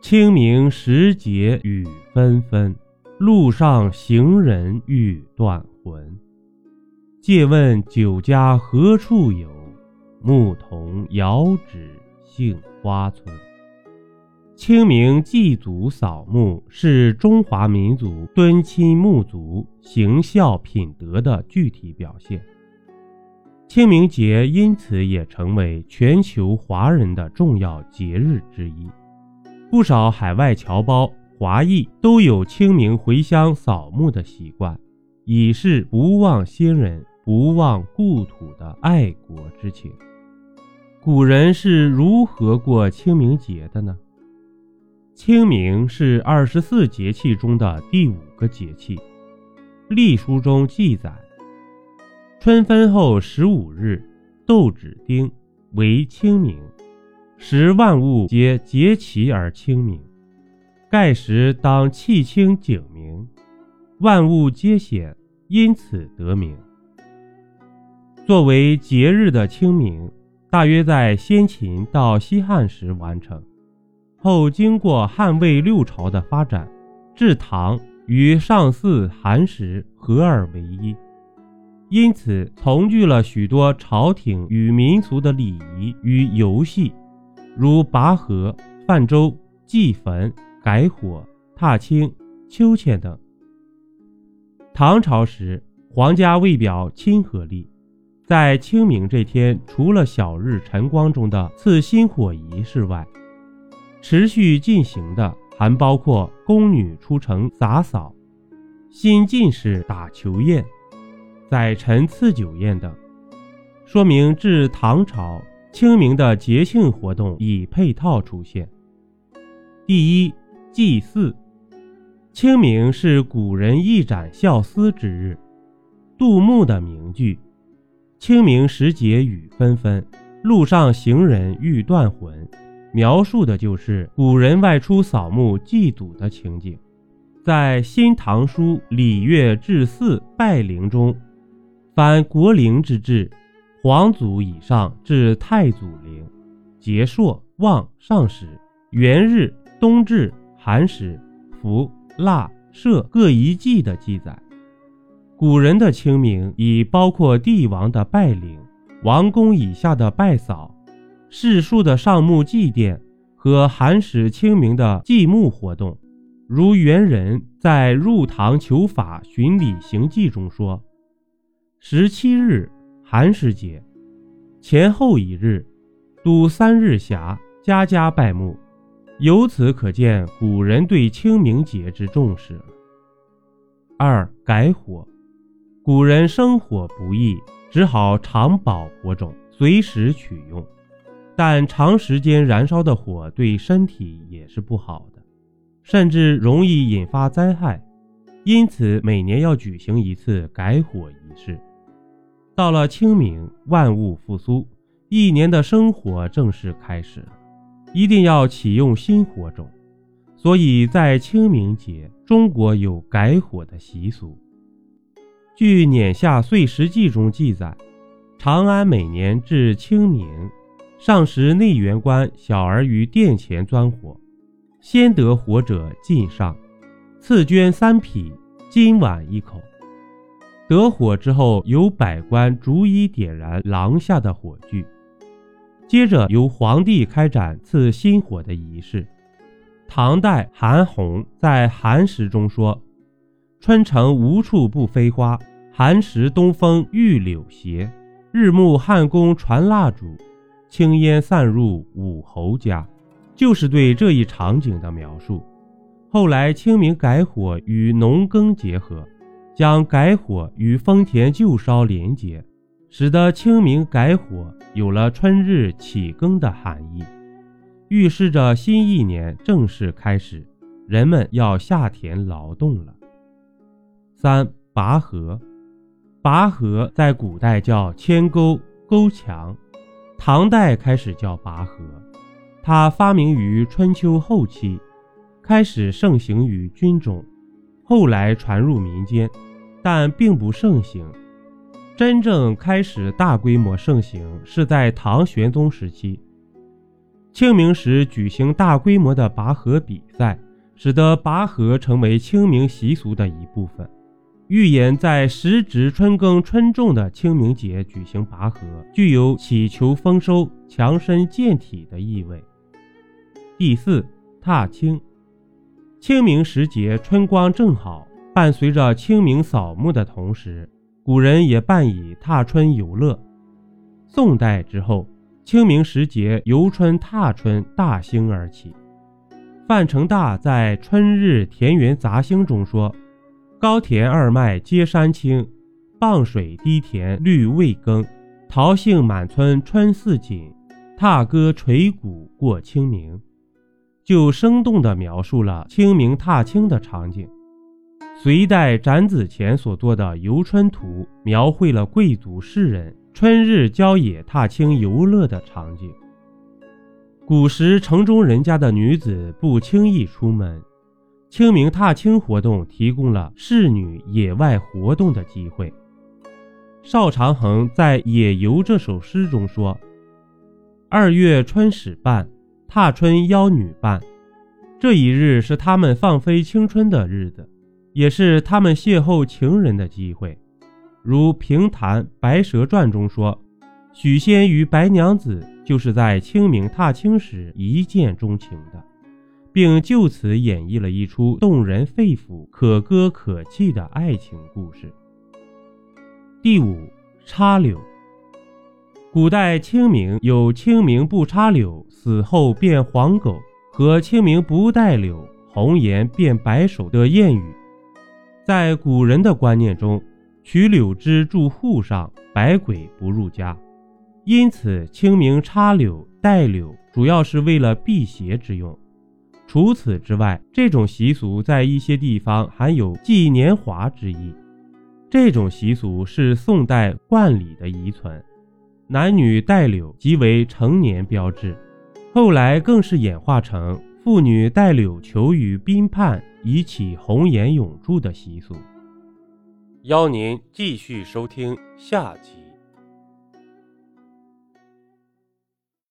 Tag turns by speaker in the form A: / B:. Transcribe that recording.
A: 清明时节雨纷纷，路上行人欲断魂。借问酒家何处有？牧童遥指杏花村。清明祭祖扫墓是中华民族敦亲睦族、行孝品德的具体表现。清明节因此也成为全球华人的重要节日之一。不少海外侨胞、华裔都有清明回乡扫墓的习惯，以示不忘先人、不忘故土的爱国之情。古人是如何过清明节的呢？清明是二十四节气中的第五个节气。历书中记载，春分后十五日，斗指丁，为清明，时万物皆节齐而清明。盖时当气清景明，万物皆显，因此得名。作为节日的清明，大约在先秦到西汉时完成。后经过汉魏六朝的发展，至唐与上巳、寒食合二为一，因此从具了许多朝廷与民俗的礼仪与游戏，如拔河、泛舟、祭坟、改火、踏青、秋千等。唐朝时，皇家为表亲和力，在清明这天，除了小日晨光中的赐新火仪式外，持续进行的还包括宫女出城洒扫、新进士打球宴、宰臣赐酒宴等，说明至唐朝清明的节庆活动已配套出现。第一，祭祀。清明是古人一展孝思之日。杜牧的名句“清明时节雨纷纷，路上行人欲断魂”。描述的就是古人外出扫墓祭祖的情景。在《新唐书·礼乐志祀拜陵》中，凡国陵之制，皇祖以上至太祖陵，节朔、望、上时、元日、冬至、寒食、伏、腊、社各一祭的记载。古人的清明已包括帝王的拜陵、王公以下的拜扫。世庶的上墓祭奠和寒食清明的祭墓活动，如元人在《入唐求法巡礼行记》中说：“十七日寒食节，前后一日，笃三日暇，家家拜墓。”由此可见古人对清明节之重视。二改火，古人生火不易，只好常保火种，随时取用。但长时间燃烧的火对身体也是不好的，甚至容易引发灾害，因此每年要举行一次改火仪式。到了清明，万物复苏，一年的生活正式开始，一定要启用新火种，所以在清明节，中国有改火的习俗。据《碾下岁时记》中记载，长安每年至清明。上时内园官小儿于殿前钻火，先得火者进上，赐绢三匹，金碗一口。得火之后，由百官逐一点燃廊下的火炬，接着由皇帝开展赐新火的仪式。唐代韩翃在《寒食》中说：“春城无处不飞花，寒食东风御柳斜，日暮汉宫传蜡烛。”青烟散入武侯家，就是对这一场景的描述。后来清明改火与农耕结合，将改火与丰田旧烧连接，使得清明改火有了春日启耕的含义，预示着新一年正式开始，人们要下田劳动了。三拔河，拔河在古代叫牵沟、沟墙。唐代开始叫拔河，它发明于春秋后期，开始盛行于军中，后来传入民间，但并不盛行。真正开始大规模盛行是在唐玄宗时期。清明时举行大规模的拔河比赛，使得拔河成为清明习俗的一部分。预言在时值春耕春种的清明节举行拔河，具有祈求丰收、强身健体的意味。第四，踏青。清明时节，春光正好，伴随着清明扫墓的同时，古人也伴以踏春游乐。宋代之后，清明时节游春踏春大兴而起。范成大在《春日田园杂兴》中说。高田二麦皆山青，傍水低田绿未耕。桃杏满村春似锦，踏歌垂鼓过清明。就生动地描述了清明踏青的场景。隋代展子虔所作的《游春图》，描绘了贵族士人春日郊野踏青游乐的场景。古时城中人家的女子不轻易出门。清明踏青活动提供了仕女野外活动的机会。邵长恒在《野游》这首诗中说：“二月春始半，踏春邀女伴。”这一日是他们放飞青春的日子，也是他们邂逅情人的机会。如评弹《白蛇传》中说：“许仙与白娘子就是在清明踏青时一见钟情的。”并就此演绎了一出动人肺腑、可歌可泣的爱情故事。第五，插柳。古代清明有“清明不插柳，死后变黄狗”和“清明不带柳，红颜变白首”的谚语。在古人的观念中，取柳枝住户上，百鬼不入家，因此清明插柳、带柳，主要是为了辟邪之用。除此之外，这种习俗在一些地方含有纪年华之意。这种习俗是宋代冠礼的遗存，男女戴柳即为成年标志。后来更是演化成妇女戴柳球与宾畔，以起红颜永驻的习俗。邀您继续收听下集。